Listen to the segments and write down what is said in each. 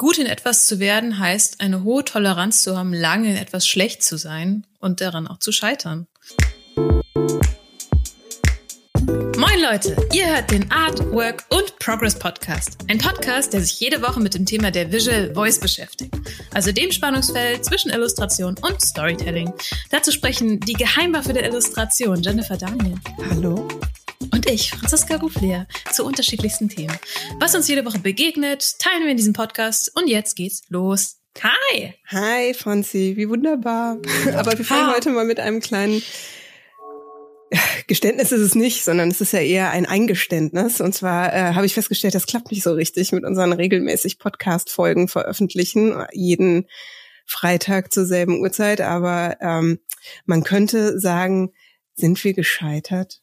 Gut in etwas zu werden heißt, eine hohe Toleranz zu haben, lange in etwas schlecht zu sein und daran auch zu scheitern. Moin Leute, ihr hört den Art, Work und Progress Podcast. Ein Podcast, der sich jede Woche mit dem Thema der Visual Voice beschäftigt. Also dem Spannungsfeld zwischen Illustration und Storytelling. Dazu sprechen die Geheimwaffe der Illustration, Jennifer Daniel. Hallo. Und ich, Franziska Ruflehr, zu unterschiedlichsten Themen. Was uns jede Woche begegnet, teilen wir in diesem Podcast. Und jetzt geht's los. Hi! Hi, Franzi, wie wunderbar. Aber wir fangen heute mal mit einem kleinen Geständnis ist es nicht, sondern es ist ja eher ein Eingeständnis. Und zwar äh, habe ich festgestellt, das klappt nicht so richtig mit unseren regelmäßig Podcast-Folgen veröffentlichen, jeden Freitag zur selben Uhrzeit. Aber ähm, man könnte sagen, sind wir gescheitert?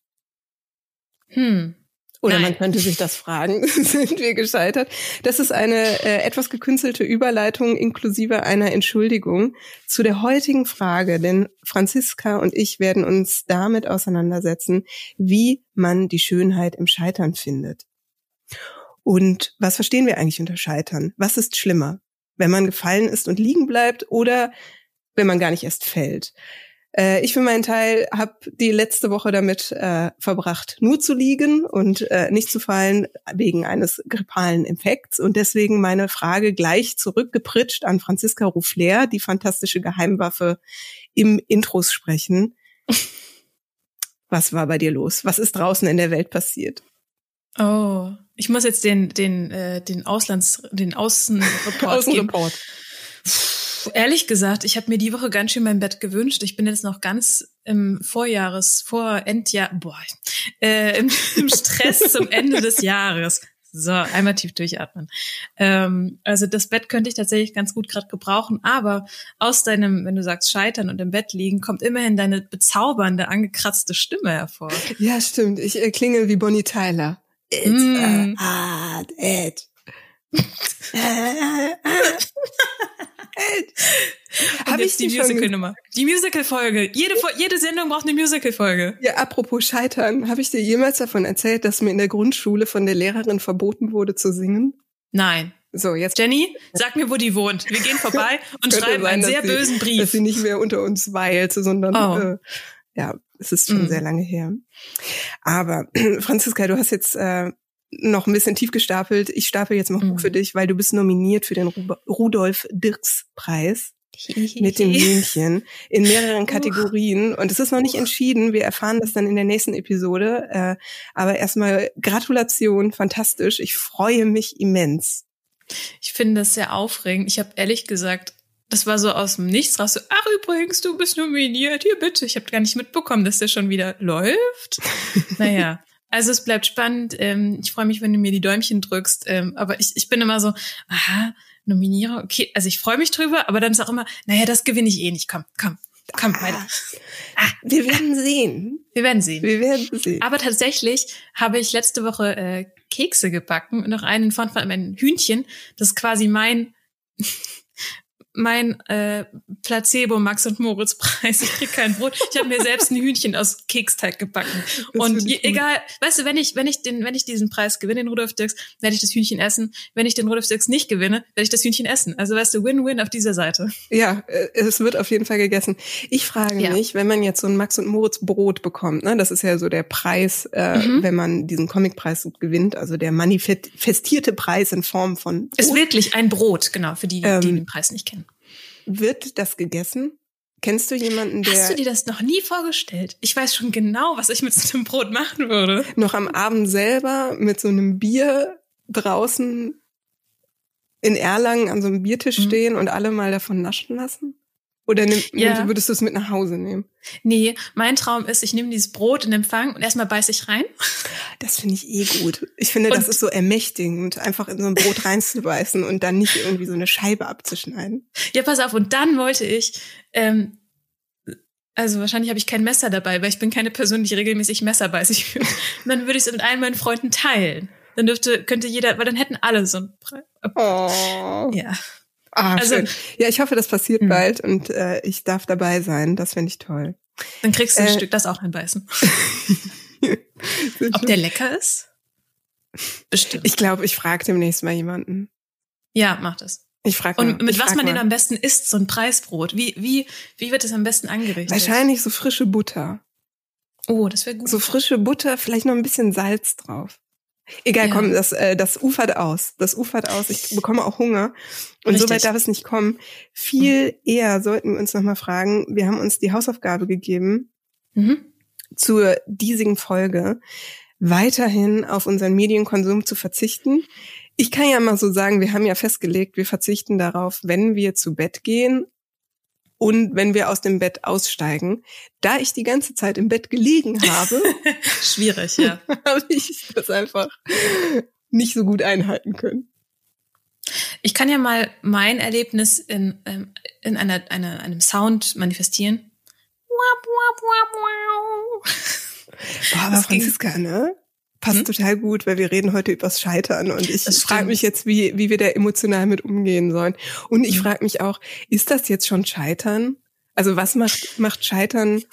Hm. Oder Nein. man könnte sich das fragen, sind wir gescheitert? Das ist eine äh, etwas gekünstelte Überleitung inklusive einer Entschuldigung zu der heutigen Frage, denn Franziska und ich werden uns damit auseinandersetzen, wie man die Schönheit im Scheitern findet. Und was verstehen wir eigentlich unter Scheitern? Was ist schlimmer? Wenn man gefallen ist und liegen bleibt oder wenn man gar nicht erst fällt? Äh, ich für meinen Teil habe die letzte Woche damit äh, verbracht, nur zu liegen und äh, nicht zu fallen wegen eines grippalen Infekts. Und deswegen meine Frage gleich zurückgepritscht an Franziska Ruffler, die fantastische Geheimwaffe im Intros sprechen. Was war bei dir los? Was ist draußen in der Welt passiert? Oh, ich muss jetzt den den äh, den Auslands den Außenreport geben. Außenreport. Puh, Ehrlich gesagt, ich habe mir die Woche ganz schön mein Bett gewünscht. Ich bin jetzt noch ganz im Vorjahres, vor Endjahr, boah, äh, im, im Stress zum Ende des Jahres. So, einmal tief durchatmen. Ähm, also das Bett könnte ich tatsächlich ganz gut gerade gebrauchen, aber aus deinem, wenn du sagst Scheitern und im Bett liegen, kommt immerhin deine bezaubernde, angekratzte Stimme hervor. Ja, stimmt. Ich äh, klinge wie Bonnie Tyler. It's Mm. a hard edge. Habe ich die Musical-Nummer. Die Musical-Folge. Jede, jede Sendung braucht eine Musical-Folge. Ja, apropos Scheitern, habe ich dir jemals davon erzählt, dass mir in der Grundschule von der Lehrerin verboten wurde zu singen? Nein. So, jetzt Jenny, sag mir, wo die wohnt. Wir gehen vorbei und schreiben sein, einen dass sehr sie- bösen dass Brief. sie nicht mehr unter uns weilt, sondern Oh. äh, ja, es ist schon Mm. sehr lange her. Aber Franziska, du hast jetzt äh, noch ein bisschen tief gestapelt. Ich stapel jetzt mal hoch für dich, weil du bist nominiert für den Ru Rudolf Dirks Preis mit dem Hühnchen in mehreren Kategorien. Und es ist noch nicht entschieden. Wir erfahren das dann in der nächsten Episode. Äh, aber erstmal Gratulation, fantastisch. Ich freue mich immens. Ich finde das sehr aufregend. Ich habe ehrlich gesagt, das war so aus dem Nichts raus. So, ach übrigens, du bist nominiert. Hier bitte. Ich habe gar nicht mitbekommen, dass der schon wieder läuft. naja. Also es bleibt spannend. Ähm, ich freue mich, wenn du mir die Däumchen drückst. Ähm, aber ich, ich bin immer so, aha, nominiere, okay. Also ich freue mich drüber, aber dann ist auch immer, naja, das gewinne ich eh nicht. Komm, komm, komm, weiter. Wir werden sehen. Wir werden sehen. Wir werden sehen. Aber tatsächlich habe ich letzte Woche äh, Kekse gebacken und noch einen von, von einem Hühnchen. Das ist quasi mein mein äh, Placebo Max und Moritz Preis. Ich krieg kein Brot. Ich habe mir selbst ein Hühnchen aus Keksteig gebacken. Das und je, egal, weißt du, wenn ich wenn ich den wenn ich diesen Preis gewinne, den Rudolf Dirks, werde ich das Hühnchen essen. Wenn ich den Rudolf Dirks nicht gewinne, werde ich das Hühnchen essen. Also weißt du, Win-Win auf dieser Seite. Ja, äh, es wird auf jeden Fall gegessen. Ich frage Ja. mich, wenn man jetzt so ein Max und Moritz Brot bekommt, ne, das ist ja so der Preis, äh, Mhm. wenn man diesen Comicpreis gewinnt, also der manifestierte Preis in Form von Ist Brot. wirklich ein Brot, genau, für die, die Ähm, den Preis nicht kennen. Wird das gegessen? Kennst du jemanden, Hast der du dir das noch nie vorgestellt? Ich weiß schon genau, was ich mit so einem Brot machen würde. noch am Abend selber mit so einem Bier draußen in Erlangen an so einem Biertisch Mhm. stehen und alle mal davon naschen lassen? Oder nimm, Ja. würdest du es mit nach Hause nehmen? Nee, mein Traum ist, ich nehme dieses Brot in Empfang und erstmal beiß ich rein. Das finde ich eh gut. Ich finde, das Und- ist so ermächtigend, einfach in so ein Brot reinzubeißen und dann nicht irgendwie so eine Scheibe abzuschneiden. Ja, pass auf. Und dann wollte ich, ähm, also wahrscheinlich habe ich kein Messer dabei, weil ich bin keine Person, die regelmäßig Messer beißt. Ich, und dann würde ich es mit allen meinen Freunden teilen. Dann dürfte, könnte jeder, weil dann hätten alle so ein Preis. Oh. Ja. Ah, Also- schön. Ja, ich hoffe, das passiert Hm. bald und äh, ich darf dabei sein. Das finde ich toll. Dann kriegst du ein Äh, Stück, das auch einbeißen. Ob der lecker ist? Bestimmt. Ich glaube, ich frage demnächst mal jemanden. ja, mach das. Ich frage Und mit was man mal. den am besten isst, so ein Preisbrot. Wie, wie, wie wird es am besten angerichtet? Wahrscheinlich so frische Butter. Oh, das wäre gut. So frische Butter, vielleicht noch ein bisschen Salz drauf. Egal, ja. komm, das, äh, das ufert aus. Das ufert aus. Ich bekomme auch Hunger. Und Richtig. so weit darf es nicht kommen. Viel mhm. eher sollten wir uns nochmal fragen, wir haben uns die Hausaufgabe gegeben mhm. zur diesigen Folge, weiterhin auf unseren Medienkonsum zu verzichten. Ich kann ja mal so sagen, wir haben ja festgelegt, wir verzichten darauf, wenn wir zu Bett gehen und wenn wir aus dem Bett aussteigen. Da ich die ganze Zeit im Bett gelegen habe, schwierig, ja, habe ich das einfach nicht so gut einhalten können. Ich kann ja mal mein Erlebnis in, ähm, in einer, einer, einem Sound manifestieren. Boah, aber Franziska, ne? Passt hm? total gut, weil wir reden heute übers Scheitern und ich frage mich jetzt, wie, wie wir da emotional mit umgehen sollen. Und ich mhm. frage mich auch, ist das jetzt schon Scheitern? Also was macht, macht Scheitern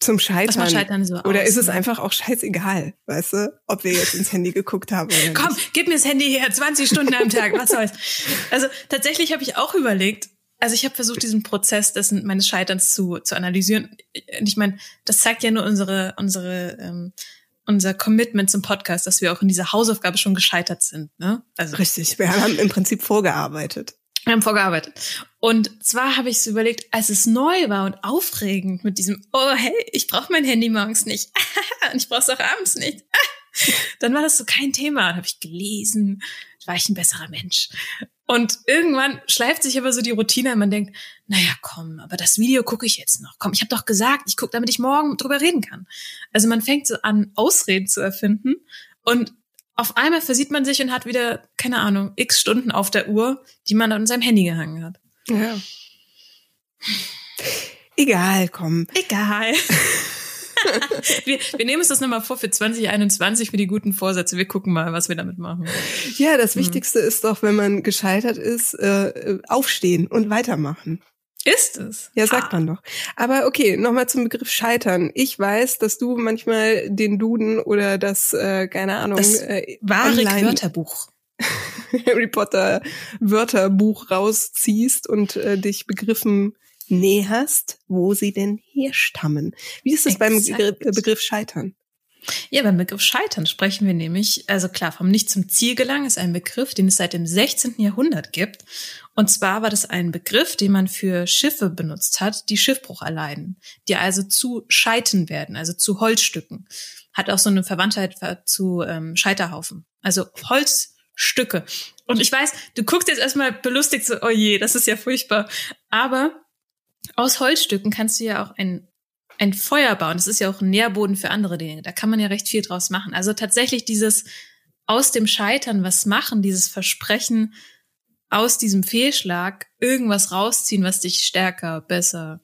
zum Scheitern? Was Scheitern so oder aus, ist es ne? einfach auch scheißegal, weißt du, ob wir jetzt ins Handy geguckt haben oder Komm, nicht? gib mir das Handy her, 20 Stunden am Tag, was soll's. Also tatsächlich habe ich auch überlegt, also ich habe versucht, diesen Prozess dessen, meines Scheiterns zu, zu analysieren. Ich meine, das zeigt ja nur unsere, unsere ähm, unser Commitment zum Podcast, dass wir auch in dieser Hausaufgabe schon gescheitert sind. Ne? Also Richtig, wir haben im Prinzip vorgearbeitet. Wir haben vorgearbeitet. Und zwar habe ich so überlegt, als es neu war und aufregend mit diesem, oh hey, ich brauche mein Handy morgens nicht. und ich brauche es auch abends nicht. Dann war das so kein Thema. Dann habe ich gelesen, war ich ein besserer Mensch. Und irgendwann schleift sich aber so die Routine und man denkt, naja, komm, aber das Video gucke ich jetzt noch. Komm, ich habe doch gesagt, ich gucke, damit ich morgen drüber reden kann. Also man fängt so an, Ausreden zu erfinden und auf einmal versieht man sich und hat wieder, keine Ahnung, x Stunden auf der Uhr, die man an seinem Handy gehangen hat. Ja. Egal, komm. Egal. wir, wir nehmen uns das nochmal vor für 2021 für die guten Vorsätze. Wir gucken mal, was wir damit machen. Ja, das hm. Wichtigste ist doch, wenn man gescheitert ist, äh, aufstehen und weitermachen. Ist es? Ja, sagt ah. man doch. Aber okay, nochmal zum Begriff Scheitern. Ich weiß, dass du manchmal den Duden oder das, äh, keine Ahnung, das äh, wahre Wörterbuch. Harry Potter Wörterbuch rausziehst und äh, dich Begriffen näherst, wo sie denn herstammen. Wie ist es beim Begriff Scheitern? Ja, beim Begriff Scheitern sprechen wir nämlich, also klar, vom Nicht zum Ziel gelangen ist ein Begriff, den es seit dem 16. Jahrhundert gibt. Und zwar war das ein Begriff, den man für Schiffe benutzt hat, die Schiffbruch erleiden, die also zu Scheiten werden, also zu Holzstücken. Hat auch so eine Verwandtheit zu ähm, Scheiterhaufen. Also Holzstücke. Und ich weiß, du guckst jetzt erstmal belustigt so, oh je, das ist ja furchtbar. Aber aus Holzstücken kannst du ja auch ein, ein Feuer bauen. Das ist ja auch ein Nährboden für andere Dinge. Da kann man ja recht viel draus machen. Also tatsächlich dieses aus dem Scheitern was machen, dieses Versprechen, aus diesem Fehlschlag irgendwas rausziehen, was dich stärker, besser,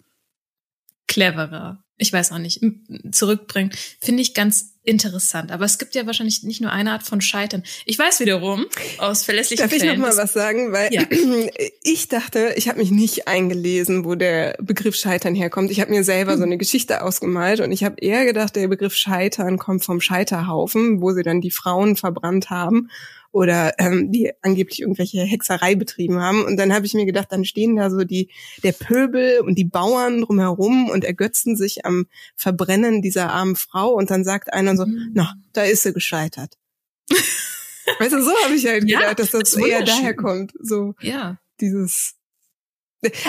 cleverer, ich weiß auch nicht, zurückbringt, finde ich ganz interessant. Aber es gibt ja wahrscheinlich nicht nur eine Art von Scheitern. Ich weiß wiederum aus verlässlichen Darf Quellen. Darf ich noch mal was sagen? Weil ja. ich dachte, ich habe mich nicht eingelesen, wo der Begriff Scheitern herkommt. Ich habe mir selber so eine Geschichte ausgemalt und ich habe eher gedacht, der Begriff Scheitern kommt vom Scheiterhaufen, wo sie dann die Frauen verbrannt haben oder ähm, die angeblich irgendwelche Hexerei betrieben haben. Und dann habe ich mir gedacht, dann stehen da so die der Pöbel und die Bauern drumherum und ergötzen sich am Verbrennen dieser armen Frau. Und dann sagt einer so, mhm. na, da ist sie gescheitert. weißt du, so habe ich halt gedacht, ja, dass das, eher daher kommt. So ja. dieses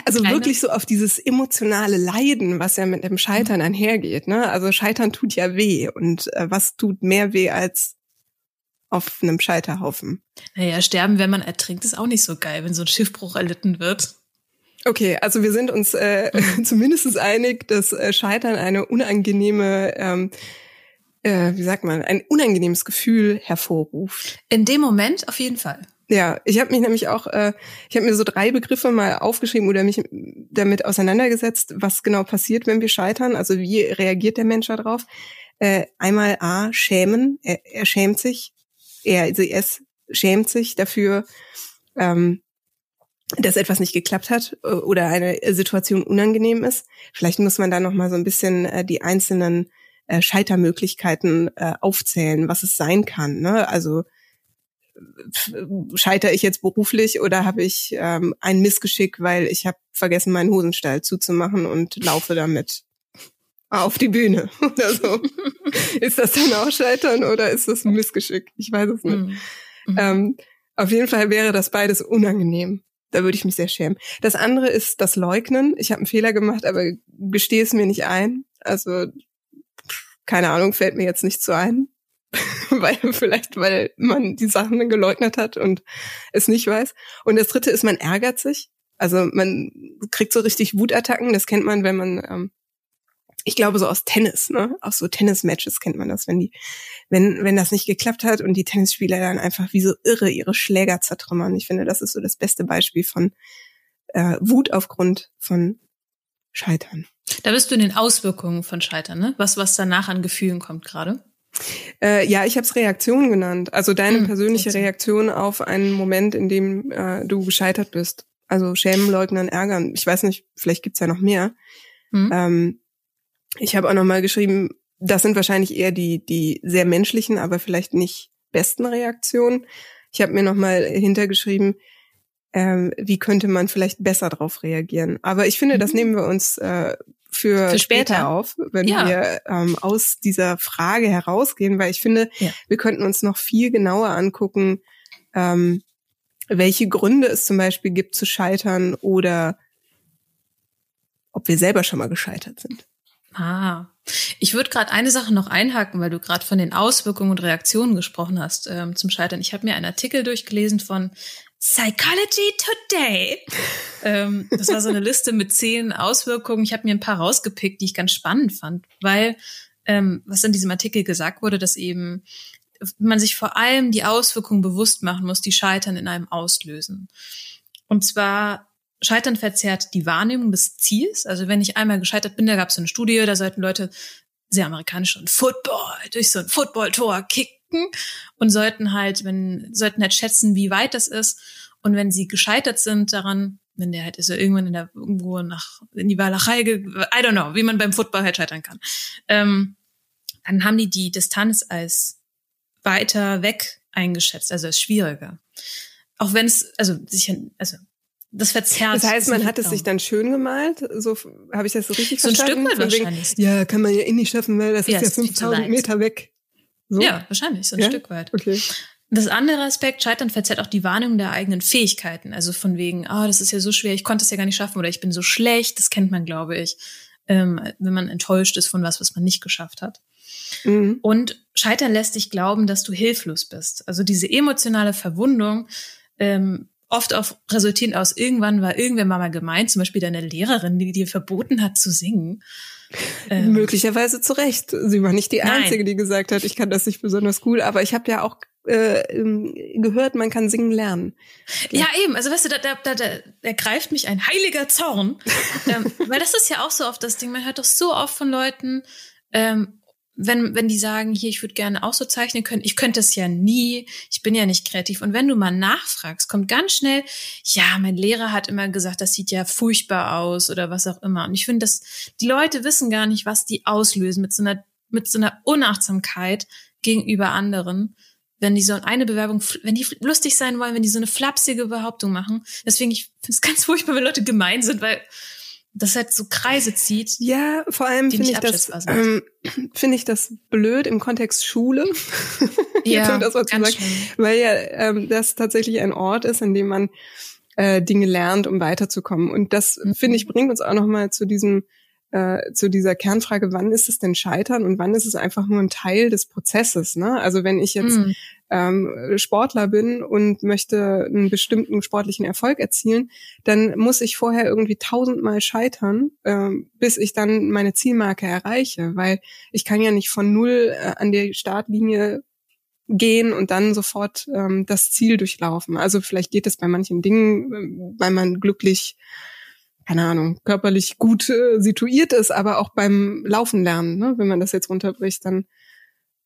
also Eine. wirklich so auf dieses emotionale Leiden, was ja mit dem Scheitern mhm. einhergeht. Ne? Also Scheitern tut ja weh. Und äh, was tut mehr weh als auf einem Scheiterhaufen. Naja, sterben, wenn man ertrinkt, ist auch nicht so geil, wenn so ein Schiffbruch erlitten wird. Okay, also wir sind uns äh, mhm. zumindest einig, dass äh, Scheitern eine unangenehme, ähm, äh, wie sagt man, ein unangenehmes Gefühl hervorruft. In dem Moment auf jeden Fall. Ja, ich habe mich nämlich auch, äh, ich habe mir so drei Begriffe mal aufgeschrieben oder mich damit auseinandergesetzt, was genau passiert, wenn wir scheitern. Also wie reagiert der Mensch darauf? Äh, einmal A, schämen, er, er schämt sich er, also es schämt sich dafür, ähm, dass etwas nicht geklappt hat äh, oder eine Situation unangenehm ist. Vielleicht muss man da noch mal so ein bisschen äh, die einzelnen äh, Scheitermöglichkeiten äh, aufzählen, was es sein kann. Ne? Also scheitere ich jetzt beruflich oder habe ich ähm, ein Missgeschick, weil ich habe vergessen, meinen Hosenstall zuzumachen und laufe damit auf die Bühne oder so. ist das dann auch Scheitern oder ist das ein Missgeschick? Ich weiß es nicht. Mhm. mhm. Ähm, auf jeden Fall wäre das beides unangenehm. Da würde ich mich sehr schämen. Das andere ist das Leugnen. Ich habe einen Fehler gemacht, aber gestehe es mir nicht ein. Also keine Ahnung, fällt mir jetzt nicht so ein. weil vielleicht, weil man die Sachen geleugnet hat und es nicht weiß. Und das dritte ist, man ärgert sich. Also man kriegt so richtig Wutattacken. Das kennt man, wenn man ähm, ich glaube so aus Tennis, ne? Aus so Tennismatches kennt man das, wenn die, wenn, wenn das nicht geklappt hat und die Tennisspieler dann einfach wie so irre ihre Schläger zertrümmern. Ich finde, das ist so das beste Beispiel von äh, Wut aufgrund von Scheitern. Da bist du in den Auswirkungen von Scheitern, ne? Was, was danach an Gefühlen kommt gerade? Äh, ja, ich habe es Reaktion genannt. Also deine hm, persönliche Reaktion auf einen Moment, in dem äh, du gescheitert bist. Also schämen, leugnen, ärgern. Ich weiß nicht, vielleicht gibt's ja noch mehr. Hm. Ähm, ich habe auch nochmal geschrieben, das sind wahrscheinlich eher die, die sehr menschlichen, aber vielleicht nicht besten Reaktionen. Ich habe mir nochmal hintergeschrieben, ähm, wie könnte man vielleicht besser darauf reagieren. Aber ich finde, das mhm. nehmen wir uns äh, für, für später. später auf, wenn ja. wir ähm, aus dieser Frage herausgehen, weil ich finde, ja. wir könnten uns noch viel genauer angucken, ähm, welche Gründe es zum Beispiel gibt zu scheitern oder ob wir selber schon mal gescheitert sind. Ah, ich würde gerade eine Sache noch einhaken, weil du gerade von den Auswirkungen und Reaktionen gesprochen hast ähm, zum Scheitern. Ich habe mir einen Artikel durchgelesen von Psychology Today. ähm, das war so eine Liste mit zehn Auswirkungen. Ich habe mir ein paar rausgepickt, die ich ganz spannend fand, weil ähm, was in diesem Artikel gesagt wurde, dass eben man sich vor allem die Auswirkungen bewusst machen muss, die Scheitern in einem auslösen. Und zwar Scheitern verzerrt die Wahrnehmung des Ziels. Also wenn ich einmal gescheitert bin, da gab es so eine Studie, da sollten Leute sehr amerikanisch und Football durch so ein Footballtor kicken und sollten halt, wenn sollten halt schätzen, wie weit das ist. Und wenn sie gescheitert sind daran, wenn der halt ist ja irgendwann in der irgendwo nach in die Walachei, I don't know, wie man beim Football halt scheitern kann, ähm, dann haben die die Distanz als weiter weg eingeschätzt, also als schwieriger. Auch wenn es, also sich, also das verzerrt. Das heißt, man hat es sich dann schön gemalt. So habe ich das so richtig so verstanden. So ein Stück weit wahrscheinlich. Ja, kann man ja eh nicht schaffen, weil das ja, ist ja 5000 Meter weg. So? Ja, wahrscheinlich so ein ja? Stück weit. Okay. Das andere Aspekt, Scheitern verzerrt auch die Wahrnehmung der eigenen Fähigkeiten. Also von wegen, ah, oh, das ist ja so schwer, ich konnte es ja gar nicht schaffen oder ich bin so schlecht. Das kennt man, glaube ich, ähm, wenn man enttäuscht ist von was, was man nicht geschafft hat. Mhm. Und Scheitern lässt dich glauben, dass du hilflos bist. Also diese emotionale Verwundung ähm, oft auch resultierend aus, irgendwann war irgendwer mal gemeint, zum Beispiel deine Lehrerin, die dir verboten hat zu singen. Ähm, Möglicherweise zu Recht. Sie war nicht die Einzige, nein. die gesagt hat, ich kann das nicht besonders cool, aber ich habe ja auch äh, gehört, man kann singen lernen. Ja, eben. Also weißt du, da, da, da, da ergreift mich ein heiliger Zorn. ähm, weil das ist ja auch so oft das Ding. Man hört doch so oft von Leuten, ähm, wenn, wenn die sagen, hier, ich würde gerne auch so zeichnen können, ich könnte es ja nie, ich bin ja nicht kreativ. Und wenn du mal nachfragst, kommt ganz schnell, ja, mein Lehrer hat immer gesagt, das sieht ja furchtbar aus oder was auch immer. Und ich finde, dass die Leute wissen gar nicht, was die auslösen mit so einer, mit so einer Unachtsamkeit gegenüber anderen. Wenn die so eine Bewerbung, wenn die lustig sein wollen, wenn die so eine flapsige Behauptung machen. Deswegen, ich finde es ganz furchtbar, wenn Leute gemein sind, weil das halt so Kreise zieht. Ja, vor allem finde ich das ähm, finde ich das blöd im Kontext Schule. ja, das, was ganz weil ja ähm, das tatsächlich ein Ort ist, in dem man äh, Dinge lernt, um weiterzukommen. Und das mhm. finde ich bringt uns auch noch mal zu diesem äh, zu dieser Kernfrage, wann ist es denn Scheitern und wann ist es einfach nur ein Teil des Prozesses? Ne? Also wenn ich jetzt mm. Ähm, Sportler bin und möchte einen bestimmten sportlichen Erfolg erzielen, dann muss ich vorher irgendwie tausendmal scheitern, äh, bis ich dann meine Zielmarke erreiche, weil ich kann ja nicht von null äh, an die Startlinie gehen und dann sofort ähm, das Ziel durchlaufen. Also vielleicht geht es bei manchen Dingen, äh, weil man glücklich keine Ahnung, körperlich gut äh, situiert ist, aber auch beim Laufen lernen, ne? wenn man das jetzt runterbricht, dann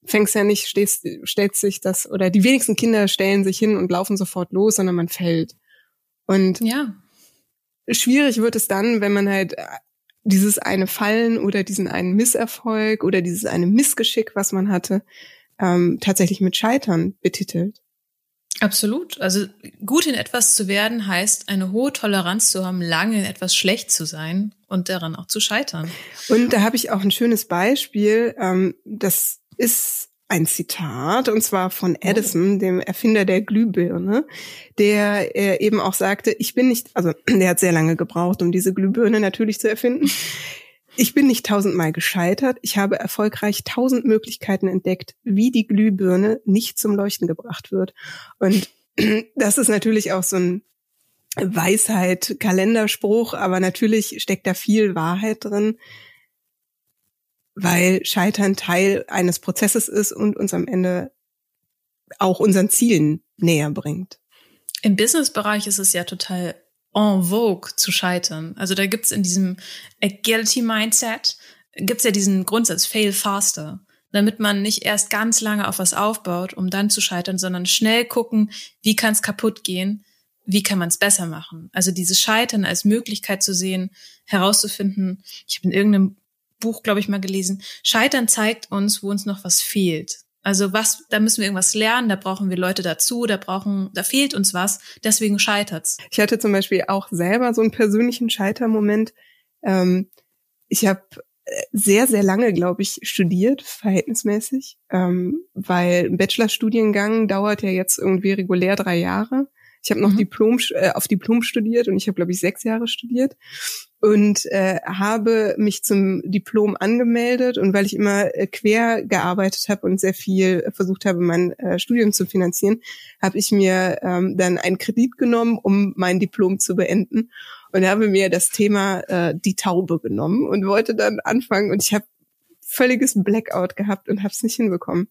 fängst ja nicht, stehst, stellt sich das, oder die wenigsten Kinder stellen sich hin und laufen sofort los, sondern man fällt. Und ja. schwierig wird es dann, wenn man halt dieses eine Fallen oder diesen einen Misserfolg oder dieses eine Missgeschick, was man hatte, ähm, tatsächlich mit Scheitern betitelt. Absolut. Also gut in etwas zu werden heißt, eine hohe Toleranz zu haben, lange in etwas schlecht zu sein und daran auch zu scheitern. Und da habe ich auch ein schönes Beispiel. Ähm, das ist ein Zitat, und zwar von oh. Edison, dem Erfinder der Glühbirne, der äh, eben auch sagte, ich bin nicht, also der hat sehr lange gebraucht, um diese Glühbirne natürlich zu erfinden. Ich bin nicht tausendmal gescheitert. Ich habe erfolgreich tausend Möglichkeiten entdeckt, wie die Glühbirne nicht zum Leuchten gebracht wird. Und das ist natürlich auch so ein Weisheit, Kalenderspruch, aber natürlich steckt da viel Wahrheit drin, weil Scheitern Teil eines Prozesses ist und uns am Ende auch unseren Zielen näher bringt. Im Businessbereich ist es ja total en vogue zu scheitern. Also da gibt's in diesem Agility Mindset, gibt's ja diesen Grundsatz, fail faster. Damit man nicht erst ganz lange auf was aufbaut, um dann zu scheitern, sondern schnell gucken, wie kann es kaputt gehen, wie kann man es besser machen. Also dieses Scheitern als Möglichkeit zu sehen, herauszufinden. Ich habe in irgendeinem Buch, glaube ich, mal gelesen, Scheitern zeigt uns, wo uns noch was fehlt. Also was, da müssen wir irgendwas lernen, da brauchen wir Leute dazu, da brauchen, da fehlt uns was, deswegen scheitert's. Ich hatte zum Beispiel auch selber so einen persönlichen Scheitermoment. Ähm, ich habe äh, sehr, sehr lange, glaube ich, studiert, verhältnismäßig, ähm, weil ein Bachelorstudiengang dauert ja jetzt irgendwie regulär drei Jahre. Ich habe noch mhm. Diplom äh, auf Diplom studiert und ich habe glaube ich sechs Jahre studiert und äh, habe mich zum Diplom angemeldet und weil ich immer äh, quer gearbeitet habe und sehr viel versucht habe, mein äh, Studium zu finanzieren, habe ich mir ähm, dann einen Kredit genommen, um mein Diplom zu beenden und habe mir das Thema äh, die Taube genommen und wollte dann anfangen und ich habe völliges Blackout gehabt und habe es nicht hinbekommen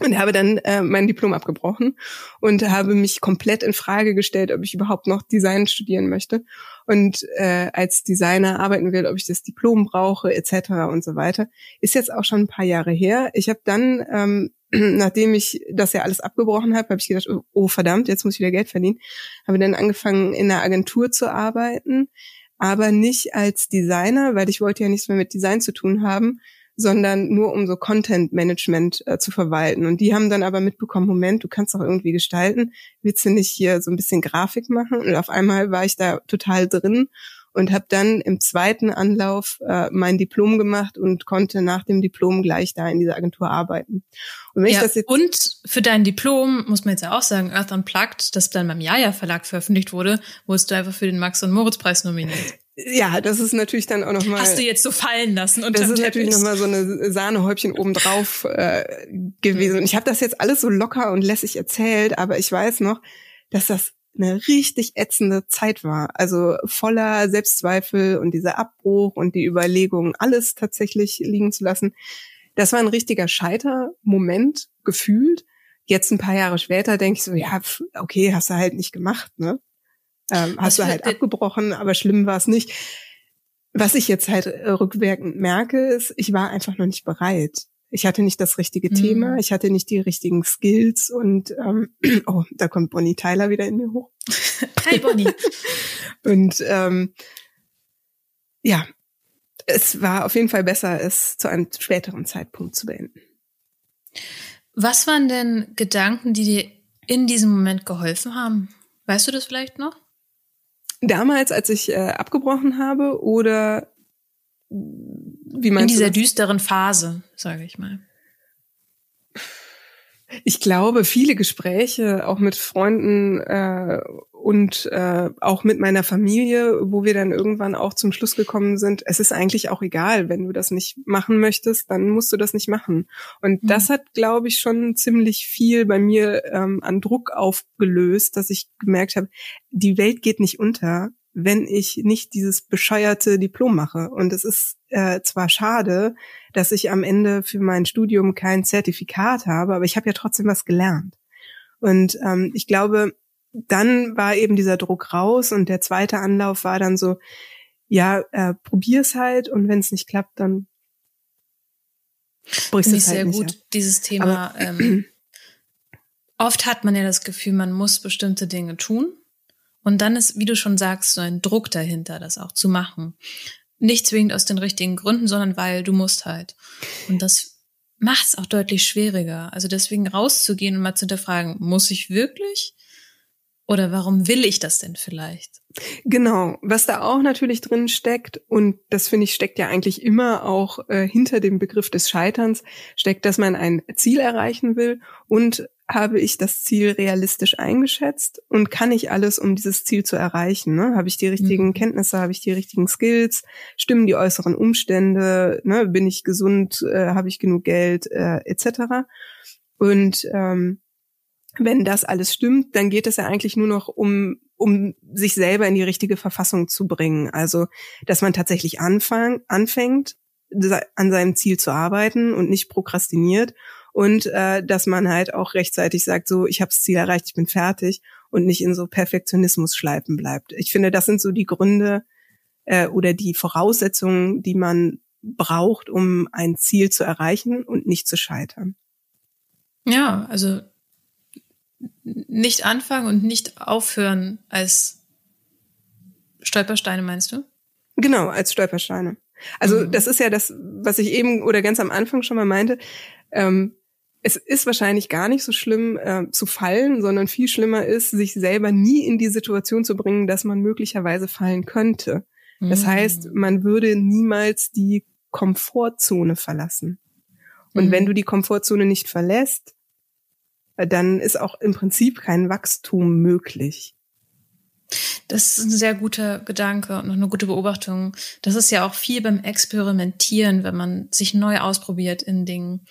und habe dann äh, mein Diplom abgebrochen und habe mich komplett in Frage gestellt, ob ich überhaupt noch Design studieren möchte und äh, als Designer arbeiten will, ob ich das Diplom brauche etc. und so weiter. Ist jetzt auch schon ein paar Jahre her. Ich habe dann, ähm, nachdem ich das ja alles abgebrochen habe, habe ich gedacht, oh, oh verdammt, jetzt muss ich wieder Geld verdienen. Habe dann angefangen in einer Agentur zu arbeiten, aber nicht als Designer, weil ich wollte ja nichts mehr mit Design zu tun haben, sondern nur um so Content Management äh, zu verwalten. Und die haben dann aber mitbekommen, Moment, du kannst doch irgendwie gestalten, willst du nicht hier so ein bisschen Grafik machen? Und auf einmal war ich da total drin und habe dann im zweiten Anlauf äh, mein Diplom gemacht und konnte nach dem Diplom gleich da in dieser Agentur arbeiten. Und, ja, und für dein Diplom muss man jetzt ja auch sagen, Earth Unplugged, das dann beim Jaja Verlag veröffentlicht wurde, wurdest du einfach für den Max und Moritz Preis nominiert. Ja, das ist natürlich dann auch nochmal. Hast du jetzt so fallen lassen und Das ist natürlich nochmal so eine Sahnehäubchen obendrauf äh, gewesen. Und ich habe das jetzt alles so locker und lässig erzählt, aber ich weiß noch, dass das eine richtig ätzende Zeit war. Also voller Selbstzweifel und dieser Abbruch und die Überlegung, alles tatsächlich liegen zu lassen. Das war ein richtiger Scheitermoment gefühlt. Jetzt ein paar Jahre später denke ich so, ja, okay, hast du halt nicht gemacht, ne? Ähm, hast du halt abgebrochen, aber schlimm war es nicht. Was ich jetzt halt äh, rückwirkend merke, ist, ich war einfach noch nicht bereit. Ich hatte nicht das richtige mhm. Thema, ich hatte nicht die richtigen Skills und ähm, oh, da kommt Bonnie Tyler wieder in mir hoch. Hi Bonnie. und ähm, ja, es war auf jeden Fall besser, es zu einem späteren Zeitpunkt zu beenden. Was waren denn Gedanken, die dir in diesem Moment geholfen haben? Weißt du das vielleicht noch? Damals, als ich äh, abgebrochen habe oder wie meinst In dieser du düsteren Phase, sage ich mal. Ich glaube, viele Gespräche, auch mit Freunden äh, und äh, auch mit meiner Familie, wo wir dann irgendwann auch zum Schluss gekommen sind, es ist eigentlich auch egal, wenn du das nicht machen möchtest, dann musst du das nicht machen. Und mhm. das hat, glaube ich, schon ziemlich viel bei mir ähm, an Druck aufgelöst, dass ich gemerkt habe, die Welt geht nicht unter wenn ich nicht dieses bescheuerte Diplom mache. Und es ist äh, zwar schade, dass ich am Ende für mein Studium kein Zertifikat habe, aber ich habe ja trotzdem was gelernt. Und ähm, ich glaube, dann war eben dieser Druck raus und der zweite Anlauf war dann so, ja, äh, probier's halt und wenn es nicht klappt, dann brichst du es halt sehr nicht gut, ab. dieses Thema. Aber, ähm, oft hat man ja das Gefühl, man muss bestimmte Dinge tun und dann ist, wie du schon sagst, so ein Druck dahinter, das auch zu machen. Nicht zwingend aus den richtigen Gründen, sondern weil du musst halt. Und das macht es auch deutlich schwieriger. Also deswegen rauszugehen und mal zu hinterfragen, muss ich wirklich? Oder warum will ich das denn vielleicht? Genau, was da auch natürlich drin steckt, und das finde ich steckt ja eigentlich immer auch äh, hinter dem Begriff des Scheiterns, steckt, dass man ein Ziel erreichen will und habe ich das Ziel realistisch eingeschätzt und kann ich alles, um dieses Ziel zu erreichen? Ne? Habe ich die richtigen mhm. Kenntnisse, habe ich die richtigen Skills, stimmen die äußeren Umstände, ne? bin ich gesund, äh, habe ich genug Geld, äh, etc. Und ähm, wenn das alles stimmt, dann geht es ja eigentlich nur noch um, um sich selber in die richtige Verfassung zu bringen. Also, dass man tatsächlich anfang, anfängt, an seinem Ziel zu arbeiten und nicht prokrastiniert und äh, dass man halt auch rechtzeitig sagt, so, ich habe das Ziel erreicht, ich bin fertig und nicht in so Perfektionismus schleifen bleibt. Ich finde, das sind so die Gründe äh, oder die Voraussetzungen, die man braucht, um ein Ziel zu erreichen und nicht zu scheitern. Ja, also nicht anfangen und nicht aufhören als Stolpersteine, meinst du? Genau, als Stolpersteine. Also mhm. das ist ja das, was ich eben oder ganz am Anfang schon mal meinte. Ähm, es ist wahrscheinlich gar nicht so schlimm äh, zu fallen, sondern viel schlimmer ist, sich selber nie in die Situation zu bringen, dass man möglicherweise fallen könnte. Das mhm. heißt, man würde niemals die Komfortzone verlassen. Und mhm. wenn du die Komfortzone nicht verlässt, dann ist auch im Prinzip kein Wachstum möglich. Das ist ein sehr guter Gedanke und eine gute Beobachtung. Das ist ja auch viel beim Experimentieren, wenn man sich neu ausprobiert in Dingen,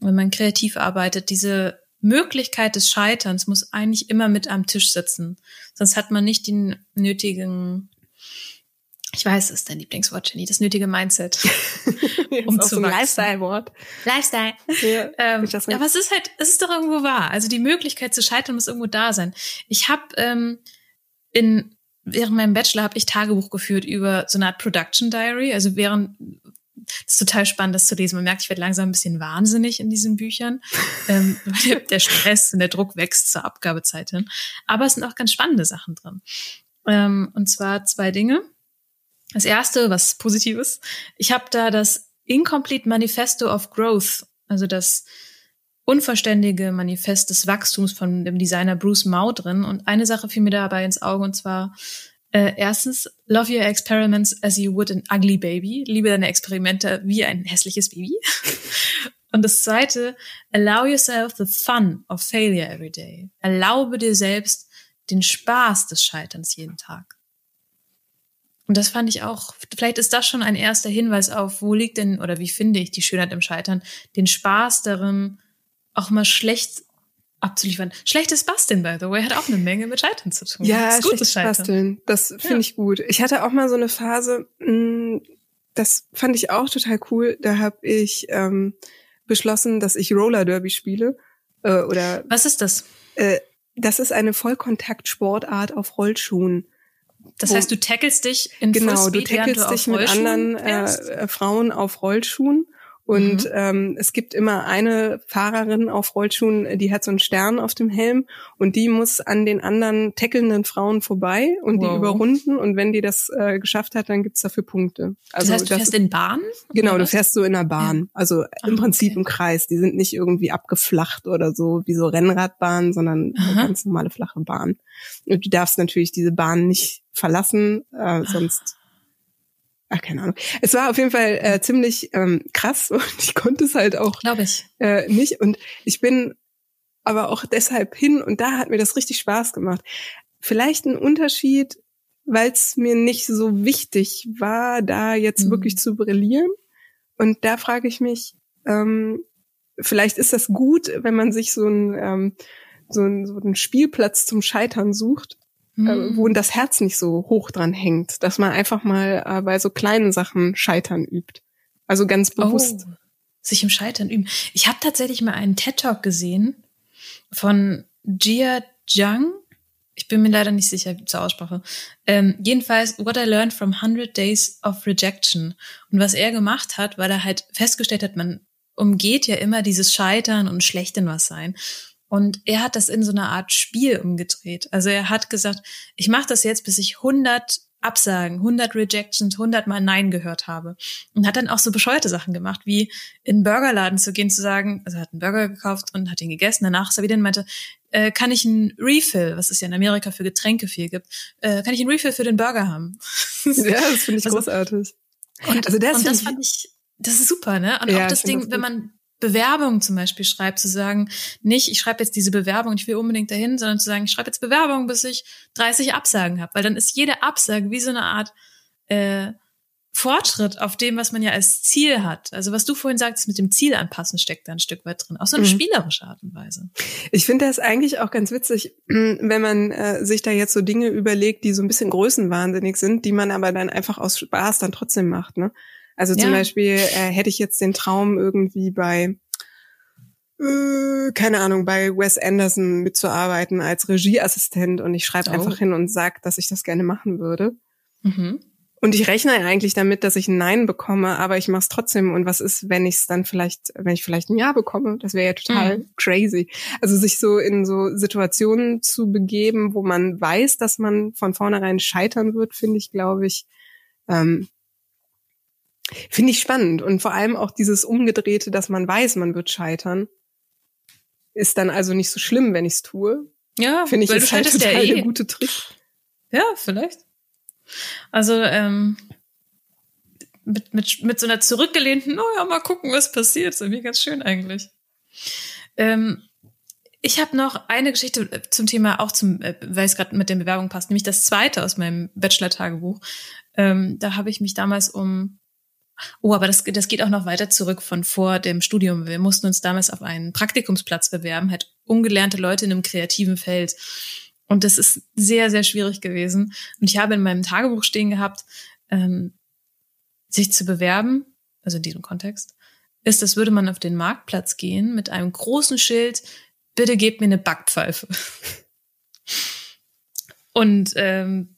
wenn man kreativ arbeitet. Diese Möglichkeit des Scheiterns muss eigentlich immer mit am Tisch sitzen. Sonst hat man nicht den nötigen ich weiß, es ist dein Lieblingswort, Jenny, das nötige Mindset. um zu so Lifestyle-Wort. Lifestyle. Ja, ähm, aber es ist halt, es ist doch irgendwo wahr. Also die Möglichkeit zu scheitern muss irgendwo da sein. Ich habe ähm, in während meinem Bachelor habe ich Tagebuch geführt über so eine Art Production Diary. Also während das ist total spannend, das zu lesen. Man merkt, ich werde langsam ein bisschen wahnsinnig in diesen Büchern. ähm, weil der Stress und der Druck wächst zur Abgabezeit hin. Aber es sind auch ganz spannende Sachen drin. Ähm, und zwar zwei Dinge. Das erste, was Positives, ich habe da das Incomplete Manifesto of Growth, also das unverständige Manifest des Wachstums von dem Designer Bruce Mau drin. Und eine Sache fiel mir dabei ins Auge, und zwar äh, erstens, love your experiments as you would an ugly baby. Liebe deine Experimente wie ein hässliches Baby. und das zweite, allow yourself the fun of failure every day. Erlaube dir selbst den Spaß des Scheiterns jeden Tag. Und das fand ich auch, vielleicht ist das schon ein erster Hinweis auf, wo liegt denn oder wie finde ich die Schönheit im Scheitern, den Spaß darin, auch mal schlecht abzuliefern. Schlechtes Basteln, by the way, hat auch eine Menge mit Scheitern zu tun. Ja, das schlechtes Basteln, das finde ja. ich gut. Ich hatte auch mal so eine Phase, mm, das fand ich auch total cool. Da habe ich ähm, beschlossen, dass ich Roller Derby spiele. Äh, oder Was ist das? Äh, das ist eine Vollkontaktsportart auf Rollschuhen. Das heißt, du tackelst dich in Genau, Fullspeed, du tackelst dich mit anderen äh, äh, Frauen auf Rollschuhen und mhm. ähm, es gibt immer eine Fahrerin auf Rollschuhen, die hat so einen Stern auf dem Helm und die muss an den anderen tackelnden Frauen vorbei und wow. die überrunden. Und wenn die das äh, geschafft hat, dann gibt's dafür Punkte. Also das heißt, du fährst in Bahn? Genau, du fährst so in der Bahn. Ja. Also Ach, im Prinzip okay. im Kreis. Die sind nicht irgendwie abgeflacht oder so wie so Rennradbahnen, sondern Aha. ganz normale flache Bahn. Und du darfst natürlich diese Bahn nicht verlassen, äh, sonst Ach, keine Ahnung. Es war auf jeden Fall äh, ziemlich ähm, krass und ich konnte es halt auch Glaube ich. Äh, nicht. Und ich bin aber auch deshalb hin und da hat mir das richtig Spaß gemacht. Vielleicht ein Unterschied, weil es mir nicht so wichtig war, da jetzt mhm. wirklich zu brillieren. Und da frage ich mich, ähm, vielleicht ist das gut, wenn man sich so einen, ähm, so, einen, so einen Spielplatz zum Scheitern sucht mhm. wo das Herz nicht so hoch dran hängt, dass man einfach mal äh, bei so kleinen Sachen Scheitern übt. Also ganz bewusst. Oh, sich im Scheitern üben. Ich habe tatsächlich mal einen TED Talk gesehen von Jia Zhang. Ich bin mir leider nicht sicher zur Aussprache. Ähm, jedenfalls, What I Learned from 100 Days of Rejection. Und was er gemacht hat, weil er halt festgestellt hat, man umgeht ja immer dieses Scheitern und schlecht in was sein. Und er hat das in so einer Art Spiel umgedreht. Also er hat gesagt, ich mache das jetzt, bis ich 100 Absagen, 100 Rejections, 100 Mal Nein gehört habe. Und hat dann auch so bescheuerte Sachen gemacht, wie in einen Burgerladen zu gehen, zu sagen, also er hat einen Burger gekauft und hat ihn gegessen, danach ist er wieder und meinte, äh, kann ich einen Refill, was es ja in Amerika für Getränke viel gibt, äh, kann ich einen Refill für den Burger haben? ja, das finde ich also, großartig. Und, also das, und das fand ich, das ist super, ne? Und ja, auch das Ding, wenn man Bewerbung zum Beispiel schreibt, zu sagen, nicht, ich schreibe jetzt diese Bewerbung, ich will unbedingt dahin, sondern zu sagen, ich schreibe jetzt Bewerbung, bis ich 30 Absagen habe. Weil dann ist jede Absage wie so eine Art äh, Fortschritt auf dem, was man ja als Ziel hat. Also was du vorhin sagst, mit dem Ziel anpassen steckt da ein Stück weit drin. Auch so eine mhm. spielerische Art und Weise. Ich finde das eigentlich auch ganz witzig, wenn man äh, sich da jetzt so Dinge überlegt, die so ein bisschen größenwahnsinnig sind, die man aber dann einfach aus Spaß dann trotzdem macht. Ne? Also zum ja. Beispiel äh, hätte ich jetzt den Traum irgendwie bei äh, keine Ahnung, bei Wes Anderson mitzuarbeiten als Regieassistent und ich schreibe oh. einfach hin und sag, dass ich das gerne machen würde. Mhm. Und ich rechne eigentlich damit, dass ich ein Nein bekomme, aber ich mache es trotzdem. Und was ist, wenn ich es dann vielleicht, wenn ich vielleicht ein Ja bekomme? Das wäre ja total mhm. crazy. Also sich so in so Situationen zu begeben, wo man weiß, dass man von vornherein scheitern wird, finde ich, glaube ich, ähm, Finde ich spannend. Und vor allem auch dieses Umgedrehte, dass man weiß, man wird scheitern, ist dann also nicht so schlimm, wenn ich es tue. Ja, finde ich weil ist halt total ja eh. der gute Trick. Ja, vielleicht. Also ähm, mit, mit, mit so einer zurückgelehnten, oh ja, mal gucken, was passiert. ist irgendwie ganz schön eigentlich. Ähm, ich habe noch eine Geschichte zum Thema, auch zum, äh, weil es gerade mit der Bewerbung passt, nämlich das zweite aus meinem Bachelor-Tagebuch. Ähm, da habe ich mich damals um Oh, aber das, das geht auch noch weiter zurück von vor dem Studium. Wir mussten uns damals auf einen Praktikumsplatz bewerben, halt ungelernte Leute in einem kreativen Feld. Und das ist sehr, sehr schwierig gewesen. Und ich habe in meinem Tagebuch stehen gehabt, ähm, sich zu bewerben, also in diesem Kontext, ist, als würde man auf den Marktplatz gehen mit einem großen Schild, bitte gebt mir eine Backpfeife. Und ähm,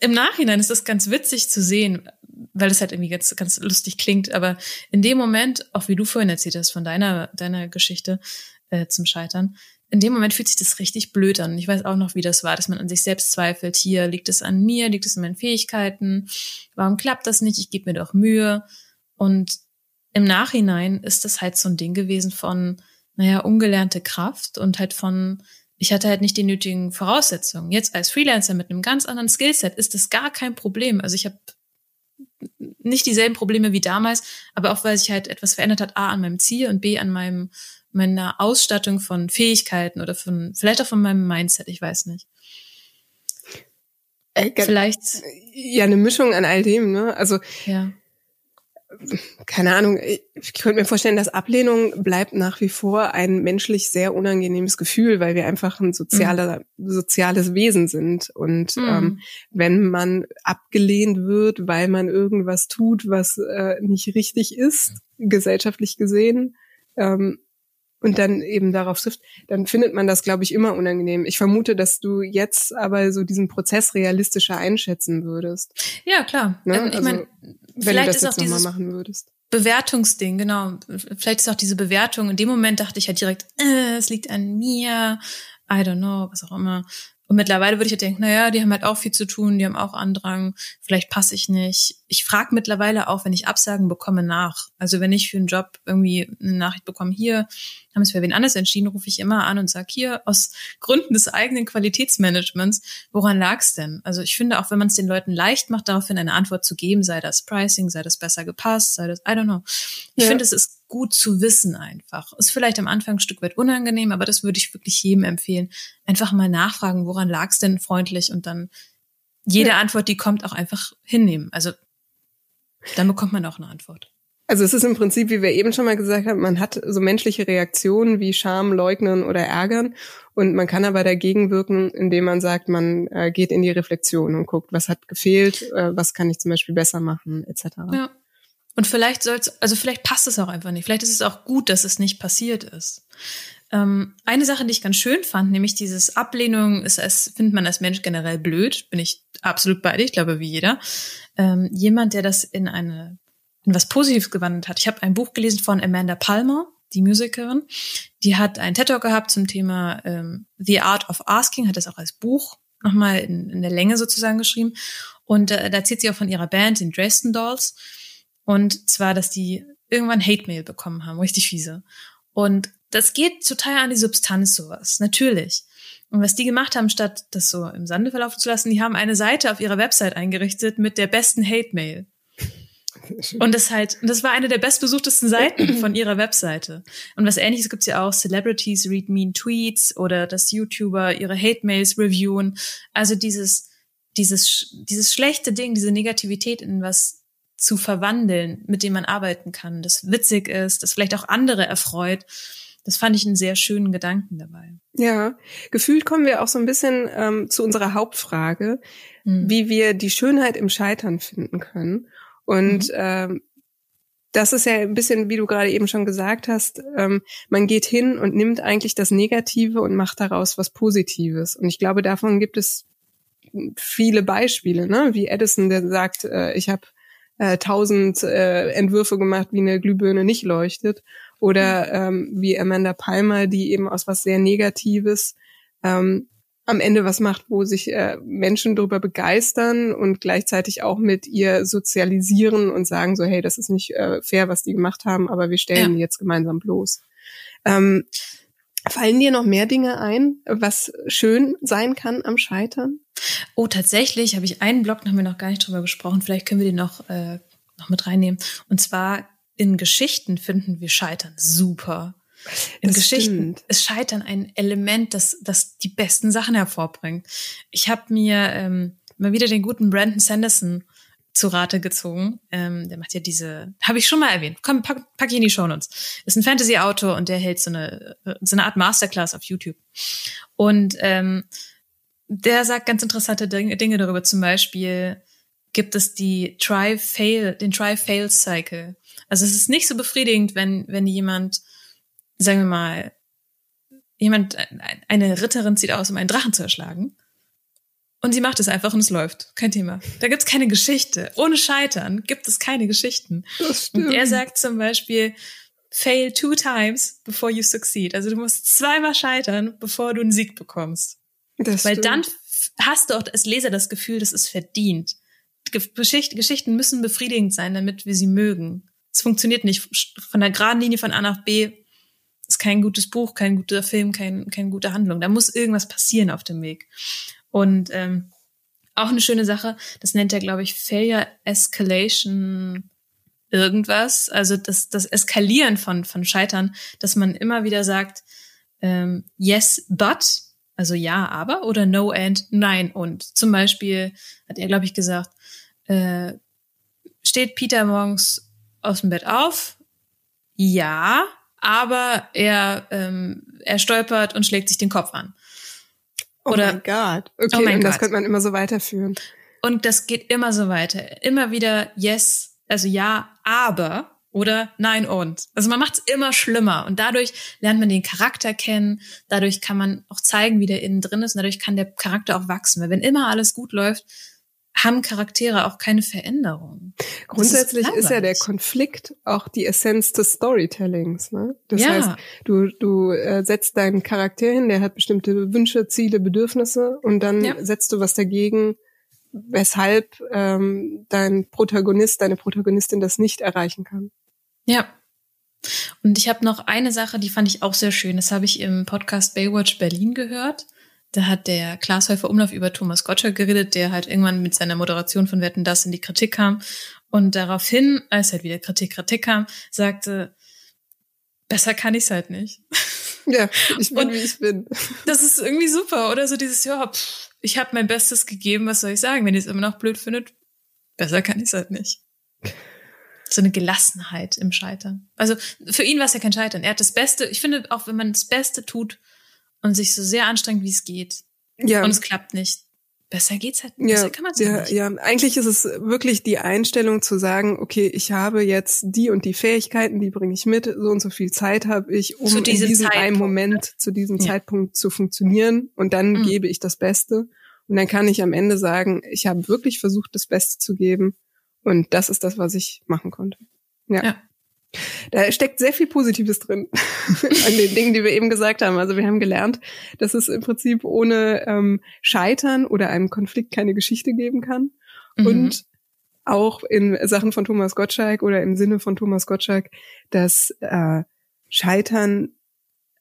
im Nachhinein ist das ganz witzig zu sehen, weil es halt irgendwie ganz, ganz lustig klingt. Aber in dem Moment, auch wie du vorhin erzählt hast von deiner, deiner Geschichte äh, zum Scheitern, in dem Moment fühlt sich das richtig blöd an. Ich weiß auch noch, wie das war, dass man an sich selbst zweifelt. Hier liegt es an mir, liegt es an meinen Fähigkeiten. Warum klappt das nicht? Ich gebe mir doch Mühe. Und im Nachhinein ist das halt so ein Ding gewesen von, naja, ungelernte Kraft und halt von, ich hatte halt nicht die nötigen Voraussetzungen. Jetzt als Freelancer mit einem ganz anderen Skillset ist das gar kein Problem. Also ich habe nicht dieselben Probleme wie damals, aber auch weil sich halt etwas verändert hat, A an meinem Ziel und B an meinem meiner Ausstattung von Fähigkeiten oder von vielleicht auch von meinem Mindset, ich weiß nicht. Ey, vielleicht ja eine Mischung an all dem, ne? Also ja keine Ahnung, ich könnte mir vorstellen, dass Ablehnung bleibt nach wie vor ein menschlich sehr unangenehmes Gefühl, weil wir einfach ein sozialer, mhm. soziales Wesen sind. Und mhm. ähm, wenn man abgelehnt wird, weil man irgendwas tut, was äh, nicht richtig ist, gesellschaftlich gesehen, ähm, und dann eben darauf trifft, dann findet man das, glaube ich, immer unangenehm. Ich vermute, dass du jetzt aber so diesen Prozess realistischer einschätzen würdest. Ja, klar. Ne? Ähm, ich also, meine, vielleicht ist auch dieses machen würdest. Bewertungsding, genau. Vielleicht ist auch diese Bewertung. In dem Moment dachte ich halt direkt, äh, es liegt an mir, I don't know, was auch immer. Und mittlerweile würde ich halt denken, naja, die haben halt auch viel zu tun, die haben auch Andrang, vielleicht passe ich nicht. Ich frage mittlerweile auch, wenn ich Absagen bekomme, nach. Also wenn ich für einen Job irgendwie eine Nachricht bekomme, hier haben es für wen anders entschieden, rufe ich immer an und sage, hier, aus Gründen des eigenen Qualitätsmanagements, woran lag's denn? Also ich finde, auch wenn man es den Leuten leicht macht, daraufhin eine Antwort zu geben, sei das Pricing, sei das besser gepasst, sei das, I don't know. Ich ja. finde, es ist gut zu wissen einfach. Ist vielleicht am Anfang ein Stück weit unangenehm, aber das würde ich wirklich jedem empfehlen. Einfach mal nachfragen, woran lag es denn freundlich und dann jede ja. Antwort, die kommt, auch einfach hinnehmen. Also dann bekommt man auch eine Antwort. Also es ist im Prinzip, wie wir eben schon mal gesagt haben, man hat so menschliche Reaktionen wie Scham, Leugnen oder Ärgern und man kann aber dagegen wirken, indem man sagt, man äh, geht in die Reflexion und guckt, was hat gefehlt, äh, was kann ich zum Beispiel besser machen, etc. Ja. Und vielleicht soll's, also vielleicht passt es auch einfach nicht. Vielleicht ist es auch gut, dass es nicht passiert ist. Ähm, eine Sache, die ich ganz schön fand, nämlich dieses Ablehnung, ist, es findet man als Mensch generell blöd, bin ich absolut bei dir, ich glaube wie jeder. Ähm, jemand, der das in eine in was Positives gewandelt hat. Ich habe ein Buch gelesen von Amanda Palmer, die Musikerin. Die hat einen TED Talk gehabt zum Thema ähm, The Art of Asking, hat das auch als Buch nochmal in, in der Länge sozusagen geschrieben. Und äh, da erzählt sie auch von ihrer Band, den Dresden Dolls. Und zwar, dass die irgendwann Hate-Mail bekommen haben, richtig fiese. Und das geht total an die Substanz sowas, natürlich. Und was die gemacht haben, statt das so im Sande verlaufen zu lassen, die haben eine Seite auf ihrer Website eingerichtet mit der besten Hate-Mail. Und das halt, das war eine der bestbesuchtesten Seiten von ihrer Webseite. Und was ähnliches gibt's ja auch, Celebrities read mean Tweets oder dass YouTuber ihre Hate-Mails reviewen. Also dieses, dieses, dieses schlechte Ding, diese Negativität in was zu verwandeln, mit dem man arbeiten kann, das witzig ist, das vielleicht auch andere erfreut. Das fand ich einen sehr schönen Gedanken dabei. Ja, gefühlt kommen wir auch so ein bisschen ähm, zu unserer Hauptfrage, mhm. wie wir die Schönheit im Scheitern finden können. Und mhm. ähm, das ist ja ein bisschen, wie du gerade eben schon gesagt hast, ähm, man geht hin und nimmt eigentlich das Negative und macht daraus was Positives. Und ich glaube, davon gibt es viele Beispiele, ne? wie Edison, der sagt, äh, ich habe äh, tausend äh, Entwürfe gemacht, wie eine Glühbirne nicht leuchtet. Oder mhm. ähm, wie Amanda Palmer, die eben aus was sehr Negatives ähm, am Ende was macht, wo sich äh, Menschen darüber begeistern und gleichzeitig auch mit ihr sozialisieren und sagen so, hey, das ist nicht äh, fair, was die gemacht haben, aber wir stellen ja. die jetzt gemeinsam bloß. Ähm, fallen dir noch mehr Dinge ein, was schön sein kann am Scheitern? Oh, tatsächlich habe ich einen Blog, da haben wir noch gar nicht drüber gesprochen. Vielleicht können wir den noch, äh, noch mit reinnehmen. Und zwar in Geschichten finden wir Scheitern super. In das Geschichten stimmt. ist Scheitern ein Element, das, das die besten Sachen hervorbringt. Ich habe mir ähm, mal wieder den guten Brandon Sanderson zu Rate gezogen. Ähm, der macht ja diese, habe ich schon mal erwähnt. Komm, pack, pack ich in die Show Notes. Ist ein Fantasy-Autor und der hält so eine, so eine Art Masterclass auf YouTube. Und ähm, der sagt ganz interessante Dinge darüber. Zum Beispiel gibt es die Try-Fail, den Try-Fail-Cycle. Also es ist nicht so befriedigend, wenn, wenn jemand sagen wir mal, jemand, eine Ritterin zieht aus, um einen Drachen zu erschlagen. Und sie macht es einfach und es läuft. Kein Thema. Da gibt's keine Geschichte. Ohne Scheitern gibt es keine Geschichten. Das stimmt. Und er sagt zum Beispiel, fail two times before you succeed. Also du musst zweimal scheitern, bevor du einen Sieg bekommst. Das Weil stimmt. dann hast du auch als Leser das Gefühl, das ist verdient. Geschichten müssen befriedigend sein, damit wir sie mögen. Es funktioniert nicht von der geraden Linie von A nach B ist kein gutes Buch, kein guter Film, kein, keine gute Handlung. Da muss irgendwas passieren auf dem Weg. Und ähm, auch eine schöne Sache, das nennt er, glaube ich, Failure Escalation irgendwas. Also das, das Eskalieren von, von Scheitern, dass man immer wieder sagt, ähm, yes, but, also ja, aber oder no and, nein und. Zum Beispiel hat er, glaube ich, gesagt, äh, steht Peter morgens aus dem Bett auf? Ja, aber er, ähm, er stolpert und schlägt sich den Kopf an. Oh Oder, mein Gott. Okay, oh mein und das könnte man immer so weiterführen. Und das geht immer so weiter. Immer wieder yes, also ja, aber oder nein und. Also man macht es immer schlimmer und dadurch lernt man den Charakter kennen, dadurch kann man auch zeigen, wie der innen drin ist und dadurch kann der Charakter auch wachsen. Weil wenn immer alles gut läuft, haben Charaktere auch keine Veränderung. Grundsätzlich ist, ist, ja der Konflikt auch die Essenz des Storytellings. Ne? Das ja. heißt, du, du äh, setzt deinen Charakter hin, der hat bestimmte Wünsche, Ziele, Bedürfnisse und dann ja. setzt du was dagegen, weshalb ähm, dein Protagonist, deine Protagonistin das nicht erreichen kann. Ja. Und ich habe noch eine Sache, die fand ich auch sehr schön. Das habe ich im Podcast Baywatch Berlin gehört. Da hat der Glashäufer Umlauf über Thomas Gottschalk geredet, der halt irgendwann mit seiner Moderation von Wetten das in die Kritik kam und daraufhin, als halt wieder Kritik, Kritik kam, sagte, besser kann ich's halt nicht. Ja, ich bin, und wie ich bin. Das ist irgendwie super, oder? So dieses, ja, pff, ich habe mein Bestes gegeben, was soll ich sagen? Wenn ihr es immer noch blöd findet, besser kann ich's halt nicht. So eine Gelassenheit im Scheitern. Also für ihn war es ja kein Scheitern. Er hat das Beste, ich finde, auch wenn man das Beste tut, und sich so sehr anstrengt, wie es geht. Ja. Und es klappt nicht. Besser geht's halt. Besser ja, kann man's ja, nicht. ja. Eigentlich ist es wirklich die Einstellung zu sagen, okay, ich habe jetzt die und die Fähigkeiten, die bringe ich mit, so und so viel Zeit habe ich, um in diesem Zeitpunkt, einen Moment ne? zu diesem ja. Zeitpunkt zu funktionieren und dann mhm. gebe ich das Beste. Und dann kann ich am Ende sagen, ich habe wirklich versucht, das Beste zu geben und das ist das, was ich machen konnte. Ja. ja. Da steckt sehr viel Positives drin an den Dingen, die wir eben gesagt haben. Also wir haben gelernt, dass es im Prinzip ohne ähm, Scheitern oder einem Konflikt keine Geschichte geben kann. Mhm. Und auch in Sachen von Thomas Gottschalk oder im Sinne von Thomas Gottschalk, dass äh, Scheitern